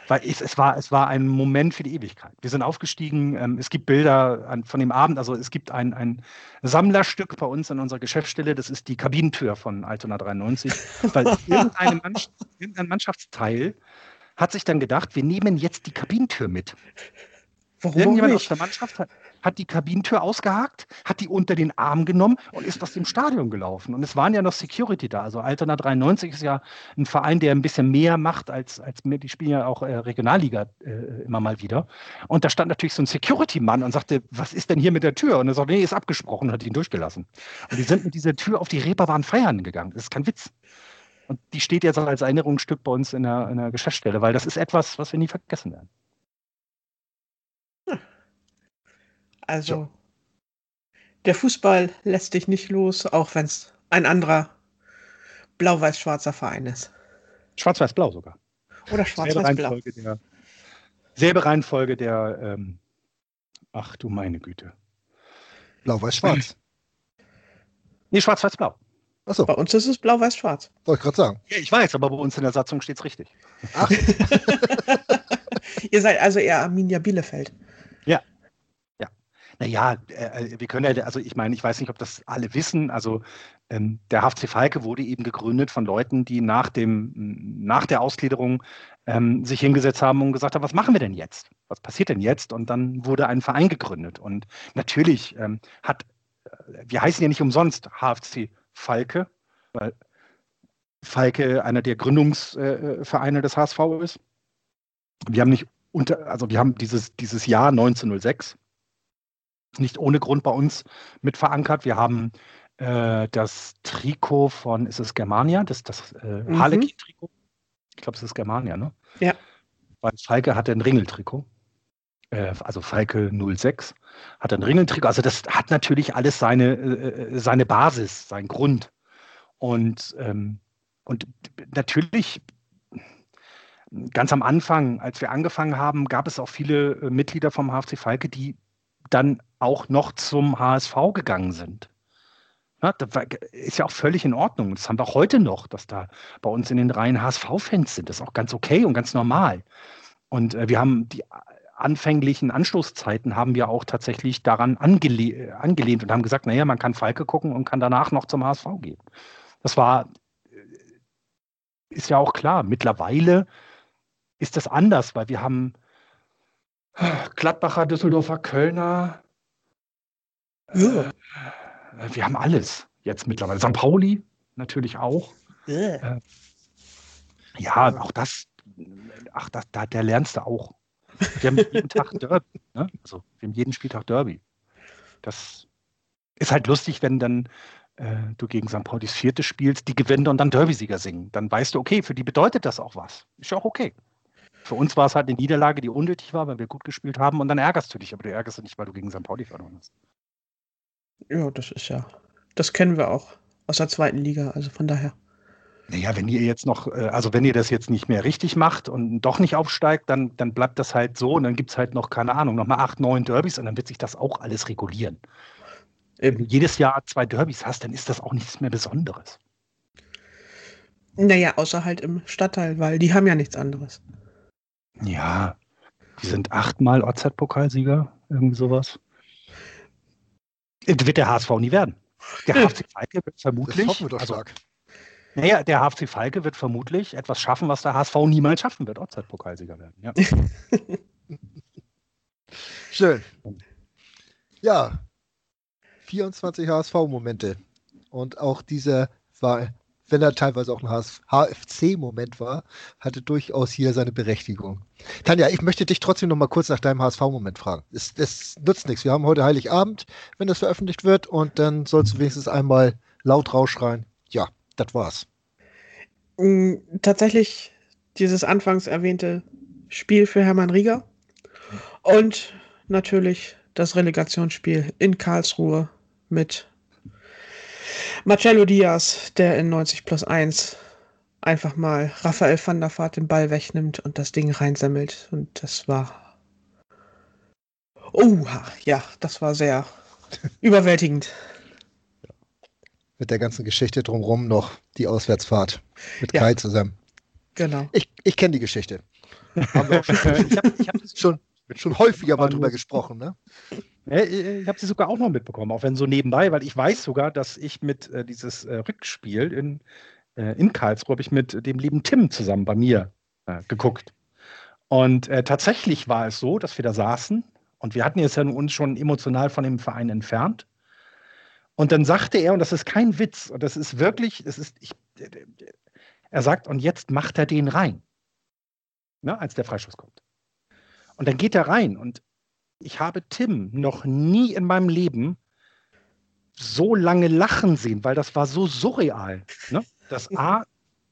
weil es, es, war, es war ein Moment für die Ewigkeit. Wir sind aufgestiegen, ähm, es gibt Bilder an, von dem Abend, also es gibt ein, ein Sammlerstück bei uns in unserer Geschäftsstelle, das ist die Kabinentür von Altona 93, weil irgendeine Mannschaft, irgendein Mannschaftsteil hat sich dann gedacht, wir nehmen jetzt die Kabinentür mit. Warum Irgendjemand aus der Mannschaft hat, hat die Kabinentür ausgehakt, hat die unter den Arm genommen und ist aus dem Stadion gelaufen. Und es waren ja noch Security da. Also Altona 93 ist ja ein Verein, der ein bisschen mehr macht als, als die spielen ja auch äh, Regionalliga äh, immer mal wieder. Und da stand natürlich so ein Security-Mann und sagte, was ist denn hier mit der Tür? Und er sagte, nee, ist abgesprochen und hat ihn durchgelassen. Und die sind mit dieser Tür auf die Reeperbahn feiern gegangen. Das ist kein Witz. Und die steht jetzt als Erinnerungsstück bei uns in der, in der Geschäftsstelle, weil das ist etwas, was wir nie vergessen werden. Also, ja. der Fußball lässt dich nicht los, auch wenn es ein anderer blau-weiß-schwarzer Verein ist. Schwarz-weiß-blau sogar. Oder schwarz-weiß-blau. Selbe Reihenfolge der, ähm, ach du meine Güte. Blau-weiß-schwarz. Nee, schwarz-weiß-blau. Achso. Bei uns ist es blau-weiß-schwarz. Wollte ich gerade sagen. Ja, ich weiß, aber bei uns in der Satzung steht es richtig. Ach. Ihr seid also eher Arminia Bielefeld. Ja. Naja, äh, wir können ja, also ich meine, ich weiß nicht, ob das alle wissen. Also ähm, der HFC Falke wurde eben gegründet von Leuten, die nach, dem, nach der Ausgliederung ähm, sich hingesetzt haben und gesagt haben, was machen wir denn jetzt? Was passiert denn jetzt? Und dann wurde ein Verein gegründet. Und natürlich ähm, hat, äh, wir heißen ja nicht umsonst HFC Falke, weil Falke einer der Gründungsvereine äh, des HSV ist. Wir haben nicht unter, also wir haben dieses, dieses Jahr 1906 nicht ohne Grund bei uns mit verankert. Wir haben äh, das Trikot von, ist es Germania? Das, das äh, mhm. Harlequin-Trikot. Ich glaube, es ist Germania, ne? Ja. Weil Falke hatte ein Ringeltrikot. Äh, also Falke 06 hat ein Ringeltrikot. Also das hat natürlich alles seine, äh, seine Basis, seinen Grund. Und, ähm, und natürlich ganz am Anfang, als wir angefangen haben, gab es auch viele äh, Mitglieder vom HFC Falke, die dann auch noch zum HSV gegangen sind. Ja, das ist ja auch völlig in Ordnung. Das haben wir auch heute noch, dass da bei uns in den Reihen HSV-Fans sind. Das ist auch ganz okay und ganz normal. Und äh, wir haben die anfänglichen Anschlusszeiten haben wir auch tatsächlich daran angele angelehnt und haben gesagt, naja, man kann Falke gucken und kann danach noch zum HSV gehen. Das war, äh, ist ja auch klar. Mittlerweile ist das anders, weil wir haben Gladbacher, Düsseldorfer, Kölner. Ja. Äh, wir haben alles jetzt mittlerweile. St. Pauli natürlich auch. Ja, äh, ja auch das, ach, das, da, der lernst du auch. Wir haben jeden Tag Derby. Ne? Also, wir haben jeden Spieltag Derby. Das ist halt lustig, wenn dann äh, du gegen St. Paulis Vierte spielst, die gewinnen und dann Derby-Sieger singen. Dann weißt du, okay, für die bedeutet das auch was. Ist ja auch okay. Für uns war es halt eine Niederlage, die unnötig war, weil wir gut gespielt haben und dann ärgerst du dich, aber du ärgerst dich nicht, weil du gegen St. Pauli verloren hast. Ja, das ist ja, das kennen wir auch aus der zweiten Liga, also von daher. Naja, wenn ihr jetzt noch, äh, also wenn ihr das jetzt nicht mehr richtig macht und doch nicht aufsteigt, dann, dann bleibt das halt so und dann gibt es halt noch, keine Ahnung, nochmal acht, neun Derbys und dann wird sich das auch alles regulieren. Wenn du jedes Jahr zwei Derbys hast, dann ist das auch nichts mehr Besonderes. Naja, außer halt im Stadtteil, weil die haben ja nichts anderes. Ja, die sind achtmal OZ-Pokalsieger, irgendwie sowas. Wird der HSV nie werden. Der HFC Falke wird vermutlich. Das hoffen wir doch also, stark. Naja, der HFC Falke wird vermutlich etwas schaffen, was der HSV niemals schaffen wird. Ortszeitpokalsieger werden. Ja. Schön. Ja, 24 HSV-Momente. Und auch dieser war, wenn er teilweise auch ein HFC-Moment war, hatte durchaus hier seine Berechtigung. Tanja, ich möchte dich trotzdem noch mal kurz nach deinem HSV-Moment fragen. Es, es nützt nichts. Wir haben heute Heiligabend, wenn das veröffentlicht wird, und dann sollst du wenigstens einmal laut rausschreien. Ja, das war's. Mm, Tatsächlich dieses anfangs erwähnte Spiel für Hermann Rieger und natürlich das Relegationsspiel in Karlsruhe mit Marcello Diaz, der in 90 plus 1 einfach mal Raphael van der Vaart den Ball wegnimmt und das Ding reinsemmelt. Und das war. Oh, ja, das war sehr überwältigend. Mit der ganzen Geschichte drumherum noch die Auswärtsfahrt mit Ja. Kai zusammen. Genau. Ich, ich kenne die Geschichte. Haben wir auch schon, ich habe ich hab das schon, schon häufiger mal drüber gesprochen, ne? Ja, ich habe sie sogar auch noch mitbekommen, auch wenn so nebenbei, weil ich weiß sogar, dass ich mit äh, dieses äh, Rückspiel in, äh, in Karlsruhe habe ich mit dem lieben Tim zusammen bei mir äh, geguckt. Und äh, tatsächlich war es so, dass wir da saßen und wir hatten jetzt ja nun uns schon emotional von dem Verein entfernt. Und dann sagte er, und das ist kein Witz, und das ist wirklich, es ist, ich, er sagt, und jetzt macht er den rein, ne, als der Freischuss kommt. Und dann geht er rein und ich habe Tim noch nie in meinem Leben so lange lachen sehen, weil das war so surreal. Ne? Das A,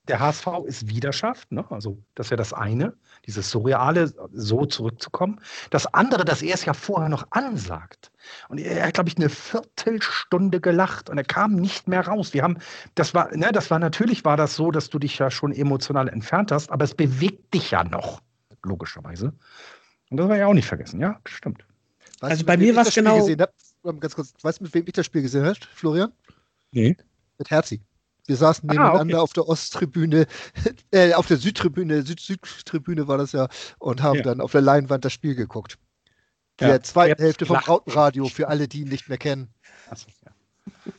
der HSV ist Widerschaft, ne? also das ja das eine, dieses Surreale, so zurückzukommen. Das andere, dass er es ja vorher noch ansagt. Und er hat, glaube ich, eine Viertelstunde gelacht und er kam nicht mehr raus. Wir haben, das war, ne, das war natürlich war das so, dass du dich ja schon emotional entfernt hast, aber es bewegt dich ja noch, logischerweise. Und das war ja auch nicht vergessen, ja, stimmt. Weißt Also du, bei mir das Spiel genau- Gesehen hab? Ganz kurz, weißt du, mit wem ich das Spiel gesehen habe, Florian? Nee. Mit Herzi. Wir saßen Ah, nebeneinander okay. auf der Osttribüne, äh, auf der Südtribüne, Süd-Südtribüne war das ja, und haben Ja. dann auf der Leinwand das Spiel geguckt. Ja. Der zweiten Ihr habt Hälfte vom. Rautenradio, für alle, die ihn nicht mehr kennen. Achso, ja.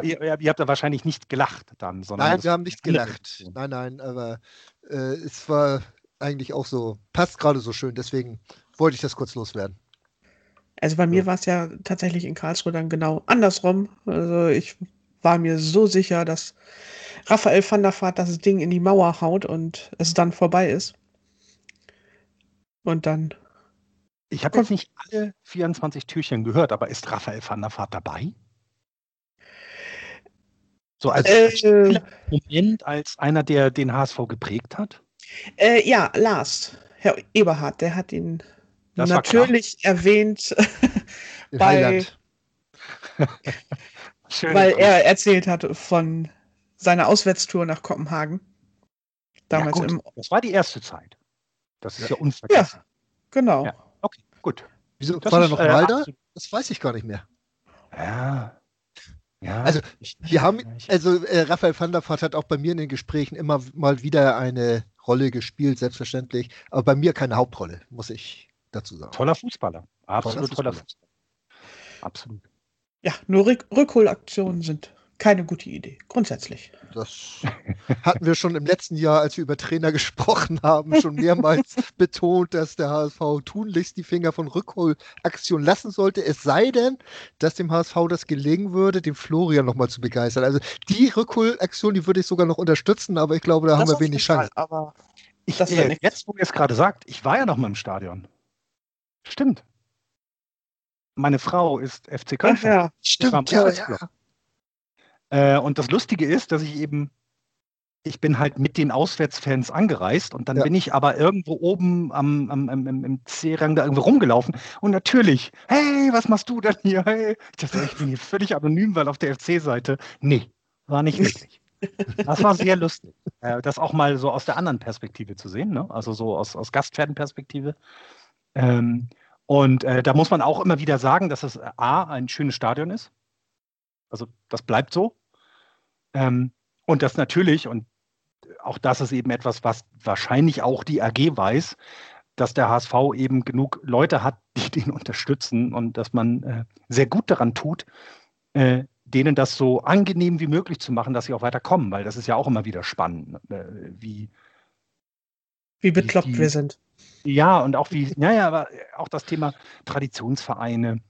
Äh, ihr, ihr, ihr habt da wahrscheinlich nicht gelacht dann, sondern. Nein, wir haben nicht gelacht. Nein, nein, aber äh, es war eigentlich auch so, passt gerade so schön, deswegen wollte ich das kurz loswerden. Also bei mir Ja. war es ja tatsächlich in Karlsruhe dann genau andersrum. Also ich war mir so sicher, dass Raphael van der Vaart das Ding in die Mauer haut und es dann vorbei ist. Und dann, Ich habe jetzt nicht alle 24 Türchen gehört, aber ist Raphael van der Vaart dabei? So als, äh, Moment, als einer, der den HSV geprägt hat? Äh, ja, Lars, Herr Eberhard, der hat ihn Das natürlich erwähnt, Bei- weil er erzählt hat von seiner Auswärtstour nach Kopenhagen. Damals ja, gut. im, Das war die erste Zeit. Das ist ja, ja, unvergessen. genau. Ja. Okay, gut. Wieso, Das war ist, noch äh, mal da? Das weiß ich gar nicht mehr. Ja. Ja. Also, ich, Wir haben, also äh, Raphael van der Vaart hat auch bei mir in den Gesprächen immer mal wieder eine Rolle gespielt, selbstverständlich, aber bei mir keine Hauptrolle, muss ich dazu sagen. toller Fußballer. Absolut Toller toller Fußballer. Fußballer. Absolut. Ja, nur Rück Rückholaktionen sind keine gute Idee, grundsätzlich. Das hatten wir schon im letzten Jahr, als wir über Trainer gesprochen haben, schon mehrmals betont, dass der HSV tunlichst die Finger von Rückholaktion lassen sollte, es sei denn, dass dem HSV das gelingen würde, den Florian nochmal zu begeistern. Also die Rückholaktion, die würde ich sogar noch unterstützen, aber ich glaube, da haben Das wir auf wenig Chance. aber Ich, Das äh, jetzt, wo ihr es gerade sagt, ich war ja noch mal im Stadion. Stimmt. Meine Frau ist FC Köln. ja, Stimmt, ja, ja, ja. ja. Äh, und das Lustige ist, dass ich eben, ich bin halt mit den Auswärtsfans angereist und dann Ja. bin ich aber irgendwo oben am, am, am, im, C-Rang da irgendwo rumgelaufen und natürlich, hey, was machst du denn hier? Hey. Ich dachte, ich bin hier völlig anonym, weil auf der FC-Seite, nee, war nicht wirklich. Das war sehr lustig, äh, das auch mal so aus der anderen Perspektive zu sehen, ne? also so aus, aus Gastfanperspektive. Ähm, und äh, da muss man auch immer wieder sagen, dass es äh, A, ein schönes Stadion ist. Also das bleibt so. Ähm, und das natürlich, und auch das ist eben etwas, was wahrscheinlich auch die AG weiß, dass der HSV eben genug Leute hat, die den unterstützen und dass man äh, sehr gut daran tut, äh, denen das so angenehm wie möglich zu machen, dass sie auch weiterkommen, weil das ist ja auch immer wieder spannend, äh, wie wie bekloppt wie, wir sind. Ja, und auch wie, naja, aber auch das Thema Traditionsvereine.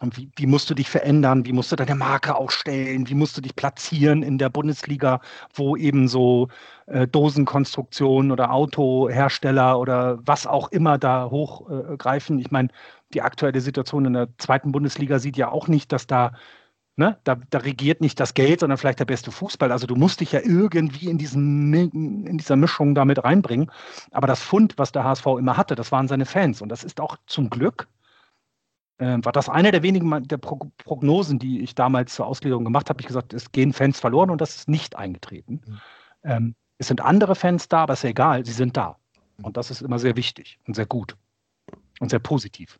Und wie, wie, musst du dich verändern? Wie musst du deine Marke aufstellen? Wie musst du dich platzieren in der Bundesliga, wo eben so äh, Dosenkonstruktionen oder Autohersteller oder was auch immer da hochgreifen? Äh, ich meine, die aktuelle Situation in der zweiten Bundesliga sieht ja auch nicht, dass da Ne? Da, da, regiert nicht das Geld, sondern vielleicht der beste Fußball. Also du musst dich ja irgendwie in, diesen, in dieser Mischung damit reinbringen. Aber das Fund, was der HSV immer hatte, das waren seine Fans. Und das ist auch zum Glück, war das eine der wenigen der Pro Prognosen, die ich damals zur Auslegung gemacht habe. Ich gesagt, es gehen Fans verloren und das ist nicht eingetreten. Mhm. Ähm, es sind andere Fans da, aber ist ja egal, sie sind da. Und das ist immer sehr wichtig und sehr gut und sehr positiv.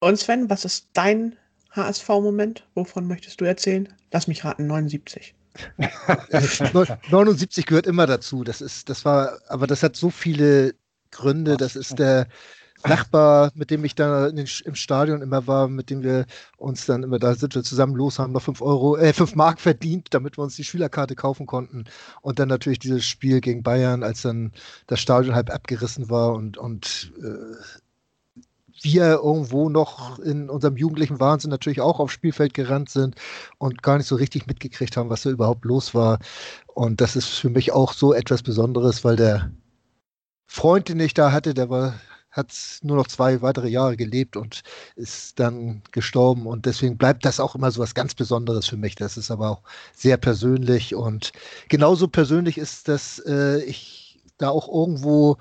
Und Sven, was ist dein HSV-Moment? Wovon möchtest du erzählen? Lass mich raten, 79. 79 gehört immer dazu. Das ist, das war, aber das hat so viele Gründe. Das ist der Nachbar, mit dem ich da den, im Stadion immer war, mit dem wir uns dann immer, da sind wir zusammen los, haben noch 5 Euro, äh, 5 Mark verdient, damit wir uns die Schülerkarte kaufen konnten. Und dann natürlich dieses Spiel gegen Bayern, als dann das Stadion halb abgerissen war und, und äh, wir irgendwo noch in unserem jugendlichen Wahnsinn natürlich auch aufs Spielfeld gerannt sind und gar nicht so richtig mitgekriegt haben, was da überhaupt los war. Und das ist für mich auch so etwas Besonderes, weil der Freund, den ich da hatte, der war hat nur noch zwei weitere Jahre gelebt und ist dann gestorben. Und deswegen bleibt das auch immer so was ganz Besonderes für mich. Das ist aber auch sehr persönlich. Und genauso persönlich ist, dass äh, ich da auch irgendwo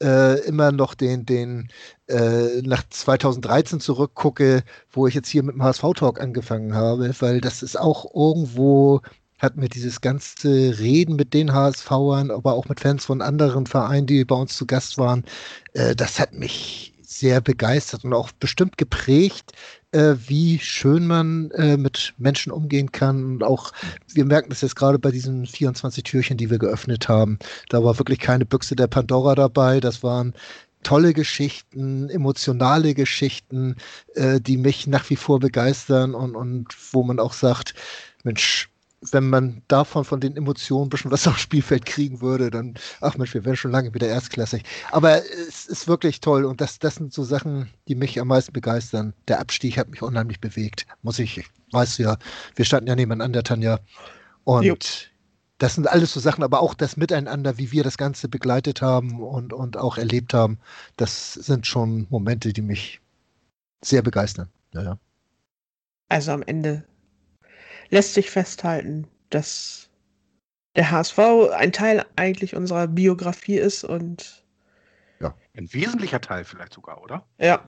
äh, immer noch den, den äh, nach 2013 zurückgucke, wo ich jetzt hier mit dem HSV-Talk angefangen habe, weil das ist auch irgendwo hat mir dieses ganze Reden mit den HSVern, aber auch mit Fans von anderen Vereinen, die bei uns zu Gast waren, äh, das hat mich sehr begeistert und auch bestimmt geprägt, äh, wie schön man äh, mit Menschen umgehen kann. Und auch, wir merken das jetzt gerade bei diesen 24 Türchen, die wir geöffnet haben. Da war wirklich keine Büchse der Pandora dabei. Das waren tolle Geschichten, emotionale Geschichten, äh, die mich nach wie vor begeistern und, und wo man auch sagt, Mensch, wenn man davon von den Emotionen ein bisschen was aufs Spielfeld kriegen würde, dann, ach Mensch, wir wären schon lange wieder erstklassig. Aber es ist wirklich toll und das, das sind so Sachen, die mich am meisten begeistern. Der Abstieg hat mich unheimlich bewegt, muss ich, weißt du ja, wir standen ja nebeneinander, Tanja. Und jo. das sind alles so Sachen, aber auch das Miteinander, wie wir das Ganze begleitet haben und, und auch erlebt haben, das sind schon Momente, die mich sehr begeistern. Ja, ja. Also am Ende lässt sich festhalten, dass der HSV ein Teil eigentlich unserer Biografie ist und ja, ein wesentlicher Teil vielleicht sogar, oder? Ja.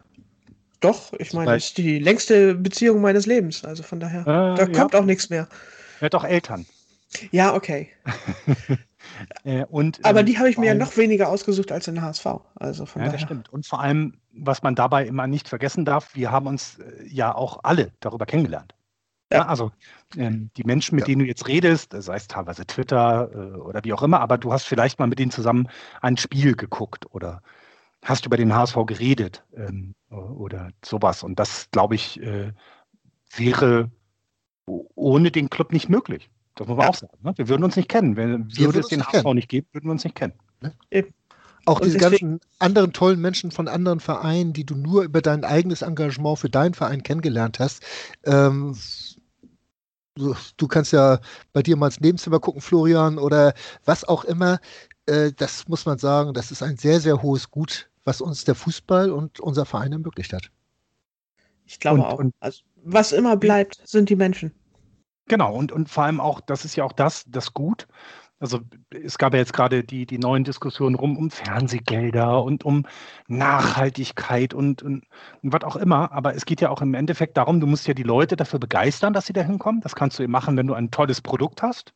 Doch, ich meine, das ist die längste Beziehung meines Lebens. Also von daher, äh, da kommt ja. auch nichts mehr. Er hat auch Eltern. Ja, okay. äh, und, Aber ähm, die habe ich mir ja noch weniger ausgesucht als den HSV. Also von ja, daher. das stimmt. Und vor allem, was man dabei immer nicht vergessen darf, wir haben uns äh, ja auch alle darüber kennengelernt. Ja. Also ähm, die Menschen, mit ja. denen du jetzt redest, sei es teilweise Twitter äh, oder wie auch immer, aber du hast vielleicht mal mit denen zusammen ein Spiel geguckt oder hast über den HSV geredet ähm, oder sowas. Und das, glaube ich, äh, wäre ohne den Club nicht möglich. Das muss man ja. auch sagen. Ne? Wir würden uns nicht kennen. Wenn, wir würde es den HSV kennen. nicht geben, würden wir uns nicht kennen. Ne? Auch diese ganzen anderen tollen Menschen von anderen Vereinen, die du nur über dein eigenes Engagement für deinen Verein kennengelernt hast, ähm, du kannst ja bei dir mal ins Nebenzimmer gucken, Florian, oder was auch immer. Äh, das muss man sagen, das ist ein sehr, sehr hohes Gut, was uns der Fußball und unser Verein ermöglicht hat. Ich glaube und, auch. Und also, was immer bleibt, sind die Menschen. Genau, und, und vor allem auch, das ist ja auch das, das Gut, also es gab ja jetzt gerade die, die neuen Diskussionen rum um Fernsehgelder und um Nachhaltigkeit und, und, und was auch immer. Aber es geht ja auch im Endeffekt darum, du musst ja die Leute dafür begeistern, dass sie da hinkommen. Das kannst du eben machen, wenn du ein tolles Produkt hast.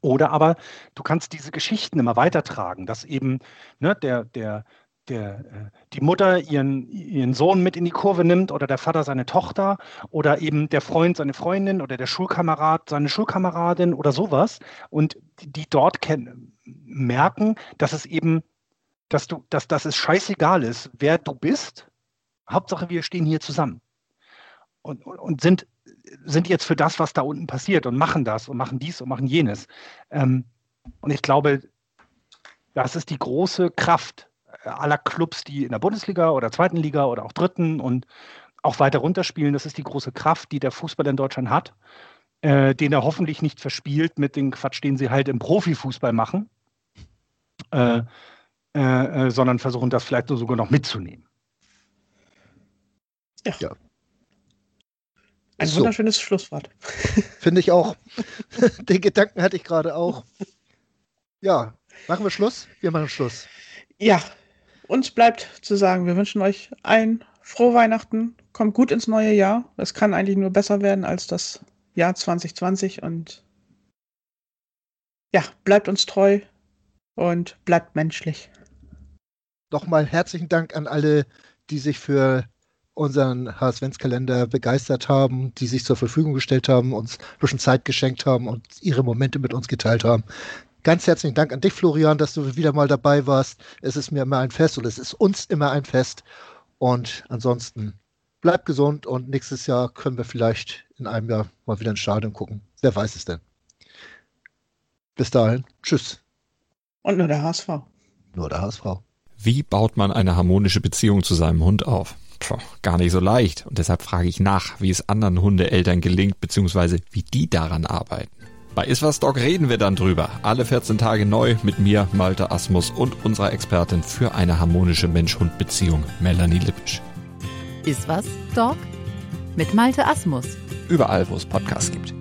Oder aber du kannst diese Geschichten immer weitertragen, dass eben ne, der, der, der, äh, die Mutter ihren, ihren Sohn mit in die Kurve nimmt oder der Vater seine Tochter oder eben der Freund seine Freundin oder der Schulkamerad seine Schulkameradin oder sowas und die, die dort merken, dass es eben, dass du, dass, dass es scheißegal ist, wer du bist. Hauptsache, wir stehen hier zusammen und, und, und sind, sind jetzt für das, was da unten passiert und machen das und machen dies und machen jenes. Ähm, und ich glaube, das ist die große Kraft aller Clubs, die in der Bundesliga oder zweiten Liga oder auch dritten und auch weiter runterspielen. Das ist die große Kraft, die der Fußball in Deutschland hat, äh, den er hoffentlich nicht verspielt mit dem Quatsch, den sie halt im Profifußball machen, äh, äh, äh sondern versuchen das vielleicht sogar noch mitzunehmen. Ja. ja. Ein so. wunderschönes Schlusswort. Finde ich auch. Den Gedanken hatte ich gerade auch. Ja, machen wir Schluss? Wir machen Schluss. Ja, uns bleibt zu sagen, wir wünschen euch ein frohe Weihnachten, kommt gut ins neue Jahr. Es kann eigentlich nur besser werden als das Jahr 2020 und ja, bleibt uns treu und bleibt menschlich. Nochmal herzlichen Dank an alle, die sich für unseren HSV-Kalender begeistert haben, die sich zur Verfügung gestellt haben, uns ein bisschen Zeit geschenkt haben und ihre Momente mit uns geteilt haben. Ganz herzlichen Dank an dich, Florian, dass du wieder mal dabei warst. Es ist mir immer ein Fest und es ist uns immer ein Fest. Und ansonsten bleib gesund und nächstes Jahr können wir vielleicht in einem Jahr mal wieder ins Stadion gucken. Wer weiß es denn? Bis dahin, tschüss. Und nur der HSV. Nur der HSV. Wie baut man eine harmonische Beziehung zu seinem Hund auf? Puh, gar nicht so leicht. Und deshalb frage ich nach, wie es anderen Hundeeltern gelingt, beziehungsweise wie die daran arbeiten. Bei Iswas Dog reden wir dann drüber. Alle 14 Tage neu mit mir, Malte Asmus und unserer Expertin für eine harmonische Mensch-Hund-Beziehung, Melanie Lippisch. Iswas Dog mit Malte Asmus. Überall, wo es Podcasts gibt.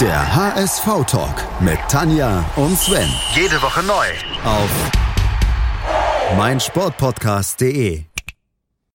Der HSV-Talk mit Tanja und Sven. Jede Woche neu. Auf meinsportpodcast.de